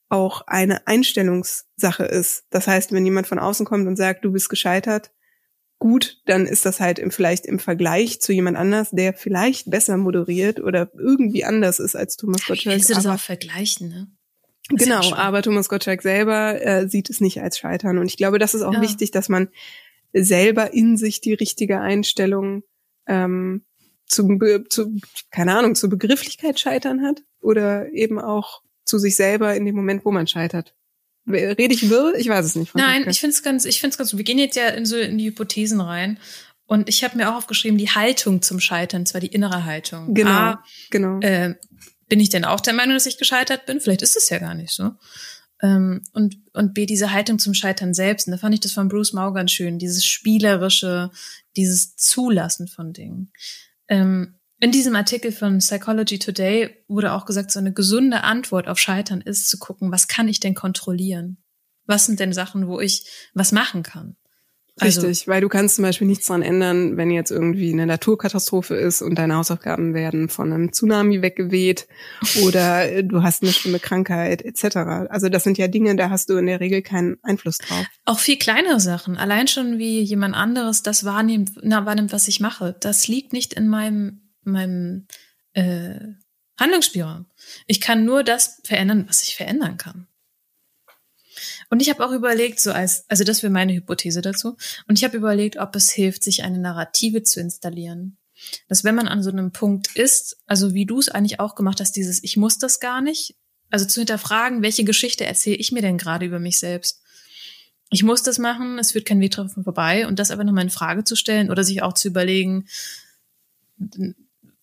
auch eine Einstellungssache ist. Das heißt, wenn jemand von außen kommt und sagt, du bist gescheitert, gut, dann ist das halt im, vielleicht im Vergleich zu jemand anders, der vielleicht besser moderiert oder irgendwie anders ist als Thomas Gottschalk. Willst du das auch vergleichen, ne? Das genau, ja aber Thomas Gottschalk selber äh, sieht es nicht als Scheitern. Und ich glaube, das ist auch ja. wichtig, dass man selber in sich die richtige Einstellung ähm, zum, zu, keine Ahnung, zur Begrifflichkeit scheitern hat oder eben auch zu sich selber in dem Moment, wo man scheitert. Rede ich wirr? Ich weiß es nicht. Nein, ich finde es ganz, ich finde es ganz, wir gehen jetzt ja in so in die Hypothesen rein. Und ich habe mir auch aufgeschrieben, die Haltung zum Scheitern, zwar die innere Haltung. Genau, A, genau. Äh, bin ich denn auch der Meinung, dass ich gescheitert bin? Vielleicht ist es ja gar nicht so. Ähm, und, und B, diese Haltung zum Scheitern selbst. Und da fand ich das von Bruce Mau ganz schön, dieses spielerische, dieses Zulassen von Dingen. Ähm, in diesem Artikel von Psychology Today wurde auch gesagt, so eine gesunde Antwort auf Scheitern ist zu gucken, was kann ich denn kontrollieren? Was sind denn Sachen, wo ich was machen kann? Also, Richtig, weil du kannst zum Beispiel nichts dran ändern, wenn jetzt irgendwie eine Naturkatastrophe ist und deine Hausaufgaben werden von einem Tsunami weggeweht oder du hast eine schlimme Krankheit etc. Also das sind ja Dinge, da hast du in der Regel keinen Einfluss drauf. Auch viel kleinere Sachen. Allein schon wie jemand anderes das wahrnimmt, na, wahrnimmt was ich mache. Das liegt nicht in meinem meinem äh, Handlungsspielraum. Ich kann nur das verändern, was ich verändern kann. Und ich habe auch überlegt, so als, also das wäre meine Hypothese dazu. Und ich habe überlegt, ob es hilft, sich eine Narrative zu installieren. Dass wenn man an so einem Punkt ist, also wie du es eigentlich auch gemacht hast, dieses Ich muss das gar nicht, also zu hinterfragen, welche Geschichte erzähle ich mir denn gerade über mich selbst? Ich muss das machen, es führt kein Weg dran vorbei und das aber nochmal in Frage zu stellen oder sich auch zu überlegen,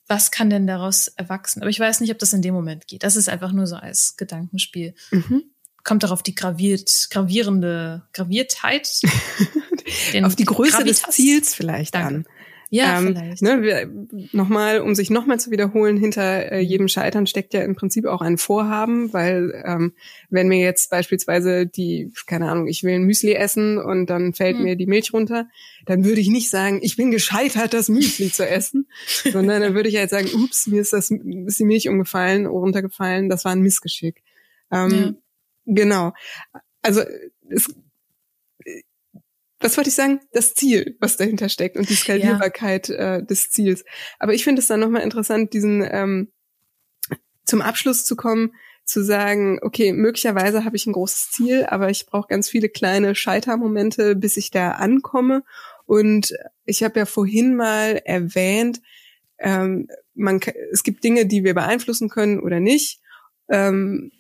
was kann denn daraus erwachsen? Aber ich weiß nicht, ob das in dem Moment geht. Das ist einfach nur so als Gedankenspiel. Mhm. Kommt darauf die graviert, gravierende Graviertheit. auf die Größe Gravitas. des Ziels vielleicht Danke. an. Ja, ähm, vielleicht. Ne, nochmal, um sich nochmal zu wiederholen, hinter äh, jedem Scheitern steckt ja im Prinzip auch ein Vorhaben, weil ähm, wenn mir jetzt beispielsweise die, keine Ahnung, ich will ein Müsli essen und dann fällt hm. mir die Milch runter, dann würde ich nicht sagen, ich bin gescheitert, das Müsli zu essen, sondern dann würde ich halt sagen, ups, mir ist das ist die Milch umgefallen, runtergefallen, das war ein Missgeschick. Ähm, ja. Genau. Also es was wollte ich sagen? Das Ziel, was dahinter steckt und die Skalierbarkeit ja. äh, des Ziels. Aber ich finde es dann nochmal interessant, diesen ähm, zum Abschluss zu kommen, zu sagen, okay, möglicherweise habe ich ein großes Ziel, aber ich brauche ganz viele kleine Scheitermomente, bis ich da ankomme. Und ich habe ja vorhin mal erwähnt, ähm, man, es gibt Dinge, die wir beeinflussen können oder nicht. Ähm,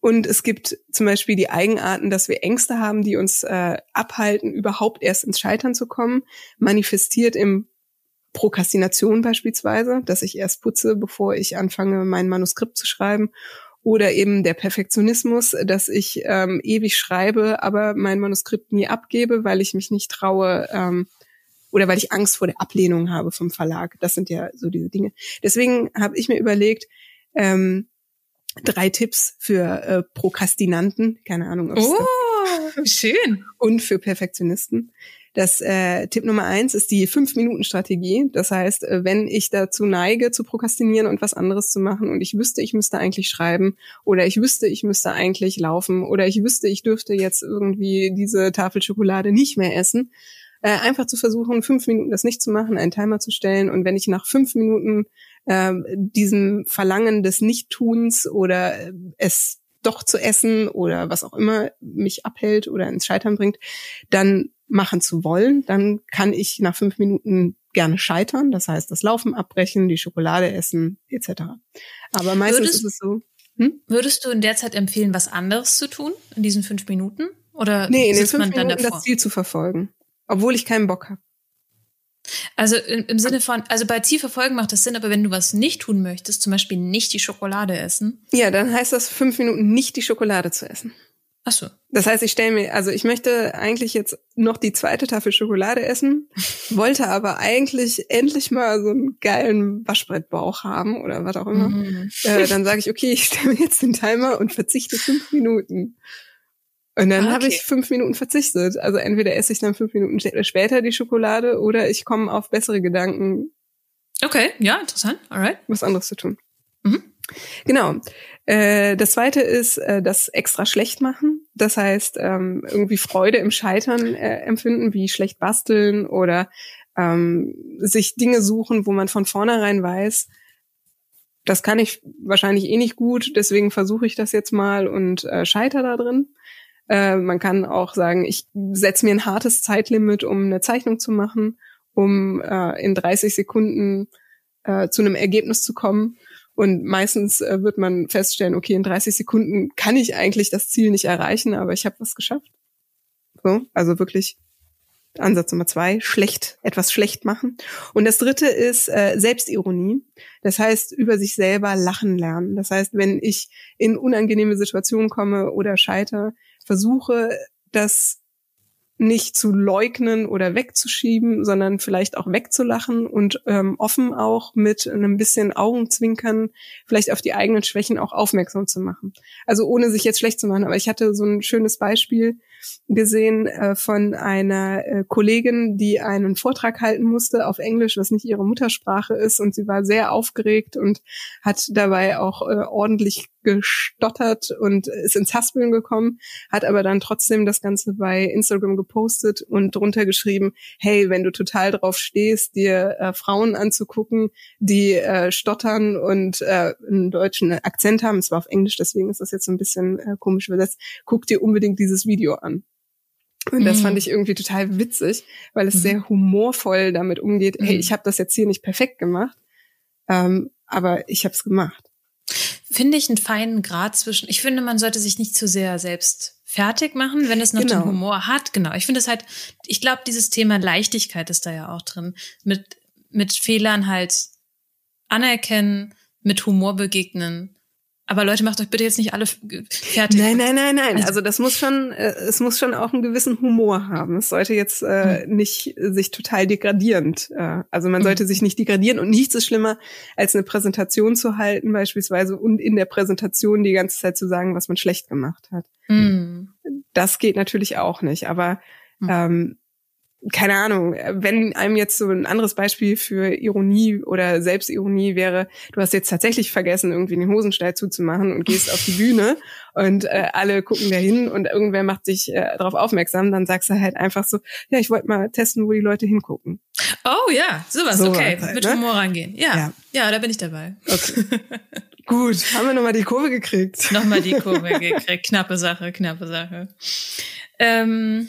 und es gibt zum Beispiel die Eigenarten, dass wir Ängste haben, die uns äh, abhalten, überhaupt erst ins Scheitern zu kommen, manifestiert im Prokrastination beispielsweise, dass ich erst putze, bevor ich anfange, mein Manuskript zu schreiben. Oder eben der Perfektionismus, dass ich ähm, ewig schreibe, aber mein Manuskript nie abgebe, weil ich mich nicht traue ähm, oder weil ich Angst vor der Ablehnung habe vom Verlag. Das sind ja so diese Dinge. Deswegen habe ich mir überlegt, ähm, drei Tipps für äh, Prokrastinanten, keine Ahnung. Ob's oh, schön. Und für Perfektionisten. Das äh, Tipp Nummer eins ist die Fünf-Minuten-Strategie. Das heißt, äh, wenn ich dazu neige, zu prokrastinieren und was anderes zu machen und ich wüsste, ich müsste eigentlich schreiben oder ich wüsste, ich müsste eigentlich laufen oder ich wüsste, ich dürfte jetzt irgendwie diese Tafel Schokolade nicht mehr essen, äh, einfach zu versuchen, fünf Minuten das nicht zu machen, einen Timer zu stellen und wenn ich nach fünf Minuten äh, diesem Verlangen des Nichttuns oder äh, es doch zu essen oder was auch immer mich abhält oder ins Scheitern bringt, dann machen zu wollen, dann kann ich nach fünf Minuten gerne scheitern. Das heißt, das Laufen abbrechen, die Schokolade essen, etc. Aber meistens würdest, ist es so. Hm? Würdest du in der Zeit empfehlen, was anderes zu tun in diesen fünf Minuten? Oder nee, in den fünf Minuten das Ziel zu verfolgen, obwohl ich keinen Bock habe. Also im, Sinne von, also bei Zielverfolgen macht das Sinn, aber wenn du was nicht tun möchtest, zum Beispiel nicht die Schokolade essen. Ja, dann heißt das fünf Minuten nicht die Schokolade zu essen. Ach so. Das heißt, ich stelle mir, also ich möchte eigentlich jetzt noch die zweite Tafel Schokolade essen, wollte aber eigentlich endlich mal so einen geilen Waschbrettbauch haben oder was auch immer. Mhm. Äh, dann sage ich, okay, ich stelle mir jetzt den Timer und verzichte fünf Minuten. Und dann ah, okay. habe ich fünf Minuten verzichtet. Also entweder esse ich dann fünf Minuten später die Schokolade oder ich komme auf bessere Gedanken. Okay, ja, interessant. Alright. Was anderes zu tun. Mhm. Genau. Äh, das zweite ist äh, das extra schlecht machen. Das heißt, ähm, irgendwie Freude im Scheitern äh, empfinden, wie schlecht basteln oder ähm, sich Dinge suchen, wo man von vornherein weiß, das kann ich wahrscheinlich eh nicht gut, deswegen versuche ich das jetzt mal und äh, scheiter da drin. Äh, man kann auch sagen, ich setze mir ein hartes Zeitlimit, um eine Zeichnung zu machen, um äh, in 30 Sekunden äh, zu einem Ergebnis zu kommen. Und meistens äh, wird man feststellen, okay, in 30 Sekunden kann ich eigentlich das Ziel nicht erreichen, aber ich habe was geschafft. So, also wirklich Ansatz Nummer zwei, schlecht, etwas schlecht machen. Und das dritte ist äh, Selbstironie. Das heißt, über sich selber lachen lernen. Das heißt, wenn ich in unangenehme Situationen komme oder scheiter, versuche, das nicht zu leugnen oder wegzuschieben, sondern vielleicht auch wegzulachen und ähm, offen auch mit einem bisschen Augenzwinkern vielleicht auf die eigenen Schwächen auch aufmerksam zu machen. Also ohne sich jetzt schlecht zu machen. Aber ich hatte so ein schönes Beispiel gesehen äh, von einer äh, Kollegin, die einen Vortrag halten musste auf Englisch, was nicht ihre Muttersprache ist. Und sie war sehr aufgeregt und hat dabei auch äh, ordentlich gestottert und ist ins Haspeln gekommen, hat aber dann trotzdem das Ganze bei Instagram gepostet und drunter geschrieben, hey, wenn du total drauf stehst, dir äh, Frauen anzugucken, die äh, stottern und äh, einen deutschen Akzent haben, es war auf Englisch, deswegen ist das jetzt so ein bisschen äh, komisch übersetzt, guck dir unbedingt dieses Video an. Und das fand mhm. ich irgendwie total witzig, weil es mhm. sehr humorvoll damit umgeht, hey, mhm. ich habe das jetzt hier nicht perfekt gemacht, ähm, aber ich habe es gemacht. Finde ich einen feinen Grad zwischen, ich finde, man sollte sich nicht zu sehr selbst fertig machen, wenn es noch genau. den Humor hat. Genau. Ich finde es halt, ich glaube, dieses Thema Leichtigkeit ist da ja auch drin. Mit, mit Fehlern halt anerkennen, mit Humor begegnen aber Leute, macht euch bitte jetzt nicht alle fertig. Nein, nein, nein, nein. Also, also das muss schon, äh, es muss schon auch einen gewissen Humor haben. Es sollte jetzt äh, mhm. nicht sich total degradierend. Äh, also man mhm. sollte sich nicht degradieren und nichts ist schlimmer, als eine Präsentation zu halten beispielsweise und in der Präsentation die ganze Zeit zu sagen, was man schlecht gemacht hat. Mhm. Das geht natürlich auch nicht. Aber mhm. ähm, keine Ahnung, wenn einem jetzt so ein anderes Beispiel für Ironie oder Selbstironie wäre, du hast jetzt tatsächlich vergessen, irgendwie den Hosenstall zuzumachen und gehst auf die Bühne und äh, alle gucken da hin und irgendwer macht dich äh, darauf aufmerksam, dann sagst du halt einfach so, ja, ich wollte mal testen, wo die Leute hingucken. Oh ja, sowas, so okay, halt, mit ne? Humor rangehen. Ja, ja, ja, da bin ich dabei. Okay. Gut, haben wir nochmal die Kurve gekriegt. Nochmal die Kurve gekriegt, knappe Sache, knappe Sache. Ähm,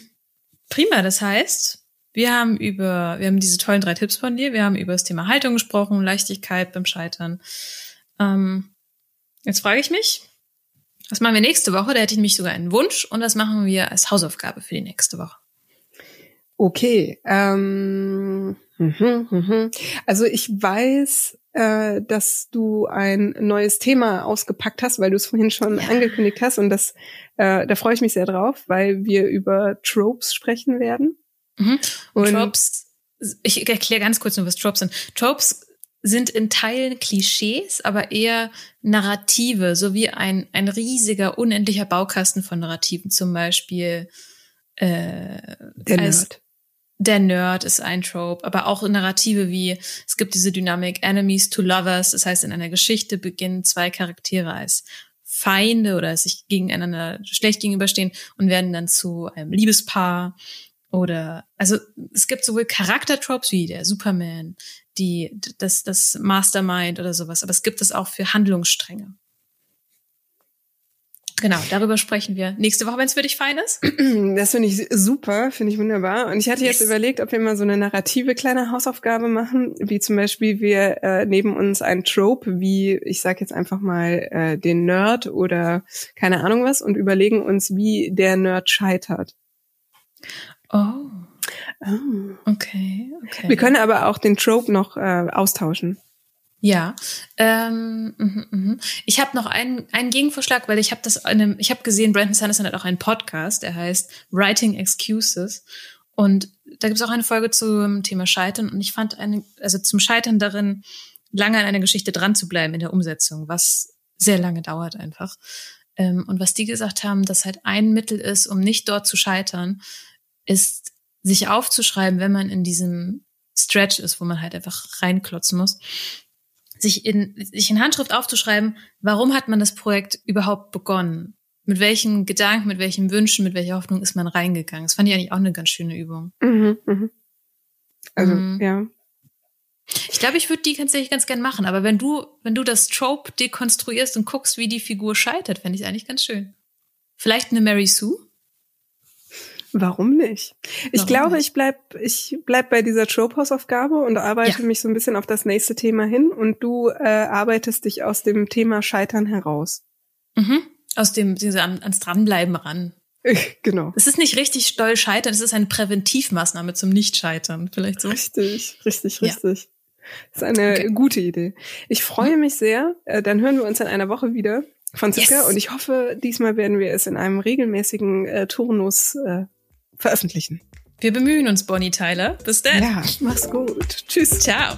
prima, das heißt, wir haben über, wir haben diese tollen drei Tipps von dir. Wir haben über das Thema Haltung gesprochen, Leichtigkeit beim Scheitern. Ähm, jetzt frage ich mich, was machen wir nächste Woche? Da hätte ich nämlich sogar einen Wunsch und das machen wir als Hausaufgabe für die nächste Woche. Okay. Ähm, mh, mh. Also ich weiß, äh, dass du ein neues Thema ausgepackt hast, weil du es vorhin schon ja. angekündigt hast und das, äh, da freue ich mich sehr drauf, weil wir über Tropes sprechen werden. Mhm. Und Tropes, ich erkläre ganz kurz nur, was Tropes sind. Tropes sind in Teilen Klischees, aber eher Narrative, so wie ein, ein riesiger, unendlicher Baukasten von Narrativen, zum Beispiel äh, der Nerd. Der Nerd ist ein Trope, aber auch Narrative wie, es gibt diese Dynamik Enemies to Lovers, das heißt, in einer Geschichte beginnen zwei Charaktere als Feinde oder sich gegeneinander schlecht gegenüberstehen und werden dann zu einem Liebespaar oder, also es gibt sowohl Charaktertropes wie der Superman, die, das, das Mastermind oder sowas, aber es gibt es auch für Handlungsstränge. Genau, darüber sprechen wir nächste Woche, wenn es für dich fein ist. Das finde ich super, finde ich wunderbar. Und ich hatte yes. jetzt überlegt, ob wir mal so eine narrative kleine Hausaufgabe machen, wie zum Beispiel wir äh, neben uns ein Trope, wie ich sage jetzt einfach mal äh, den Nerd oder keine Ahnung was, und überlegen uns, wie der Nerd scheitert. Oh. Oh. Okay, okay. Wir können aber auch den Trope noch äh, austauschen. Ja, ähm, mh, mh. ich habe noch einen, einen Gegenvorschlag, weil ich habe das in einem, ich habe gesehen, Brandon Sanderson hat auch einen Podcast, der heißt Writing Excuses und da gibt es auch eine Folge zum Thema Scheitern und ich fand eine, also zum Scheitern darin, lange an einer Geschichte dran zu bleiben in der Umsetzung, was sehr lange dauert einfach Ähm, und was die gesagt haben, dass halt ein Mittel ist, um nicht dort zu scheitern, ist sich aufzuschreiben, wenn man in diesem Stretch ist, wo man halt einfach reinklotzen muss, sich in, sich in Handschrift aufzuschreiben, warum hat man das Projekt überhaupt begonnen? Mit welchen Gedanken, mit welchen Wünschen, mit welcher Hoffnung ist man reingegangen? Das fand ich eigentlich auch eine ganz schöne Übung. Mhm, mhm. Also, mhm. ja. Ich glaube, ich würde die tatsächlich ganz gern machen, aber wenn du, wenn du das Trope dekonstruierst und guckst, wie die Figur scheitert, fände ich eigentlich ganz schön. Vielleicht eine Mary Sue? Warum nicht? Ich Warum glaube, nicht? ich bleib, ich bleib bei dieser Trope-Hausaufgabe und arbeite ja. mich so ein bisschen auf das nächste Thema hin und du äh, arbeitest dich aus dem Thema Scheitern heraus. Mhm. Aus dem, diese ans Dranbleiben ran. Genau. Es ist nicht richtig doll scheitern, es ist eine Präventivmaßnahme zum Nicht-Scheitern, vielleicht so. Richtig, richtig, richtig. Ja. Das ist eine okay. gute Idee. Ich freue mich sehr. Äh, dann hören wir uns in einer Woche wieder, Franziska. Yes. Und ich hoffe, diesmal werden wir es in einem regelmäßigen äh, Turnus äh, veröffentlichen. Wir bemühen uns, Bonnie Tyler. Bis dann. Ja, mach's gut. Tschüss. Ciao.